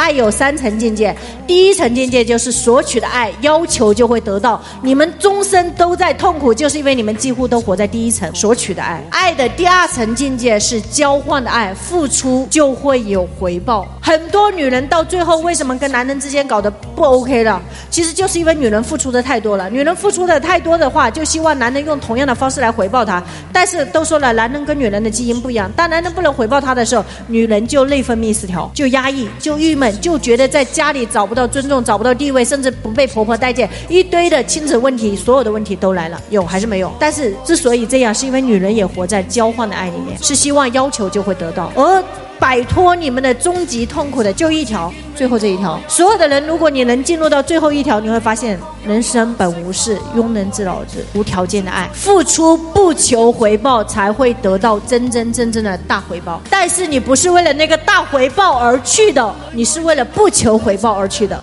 爱有三层境界，第一层境界就是索取的爱，要求就会得到。你们终身都在痛苦，就是因为你们几乎都活在第一层索取的爱。爱的第二层境界是交换的爱，付出就会有回报。很多女人到最后为什么跟男人之间搞得不 OK 了？其实就是因为女人付出的太多了。女人付出的太多的话，就希望男人用同样的方式来回报她。但是都说了，男人跟女人的基因不一样。当男人不能回报她的时候，女人就内分泌失调，就压抑，就郁闷。就觉得在家里找不到尊重，找不到地位，甚至不被婆婆待见，一堆的亲子问题，所有的问题都来了，有还是没有？但是之所以这样，是因为女人也活在交换的爱里面，是希望要求就会得到，而摆脱你们的终极痛苦的就一条，最后这一条。所有的人，如果你能进入到最后一条，你会发现人生本无事，庸人自扰之，无条件的爱，付出不求回报，才会得到真真正正的大回报。但是你不是为了那个大回报而去的，你是为了不求回报而去的。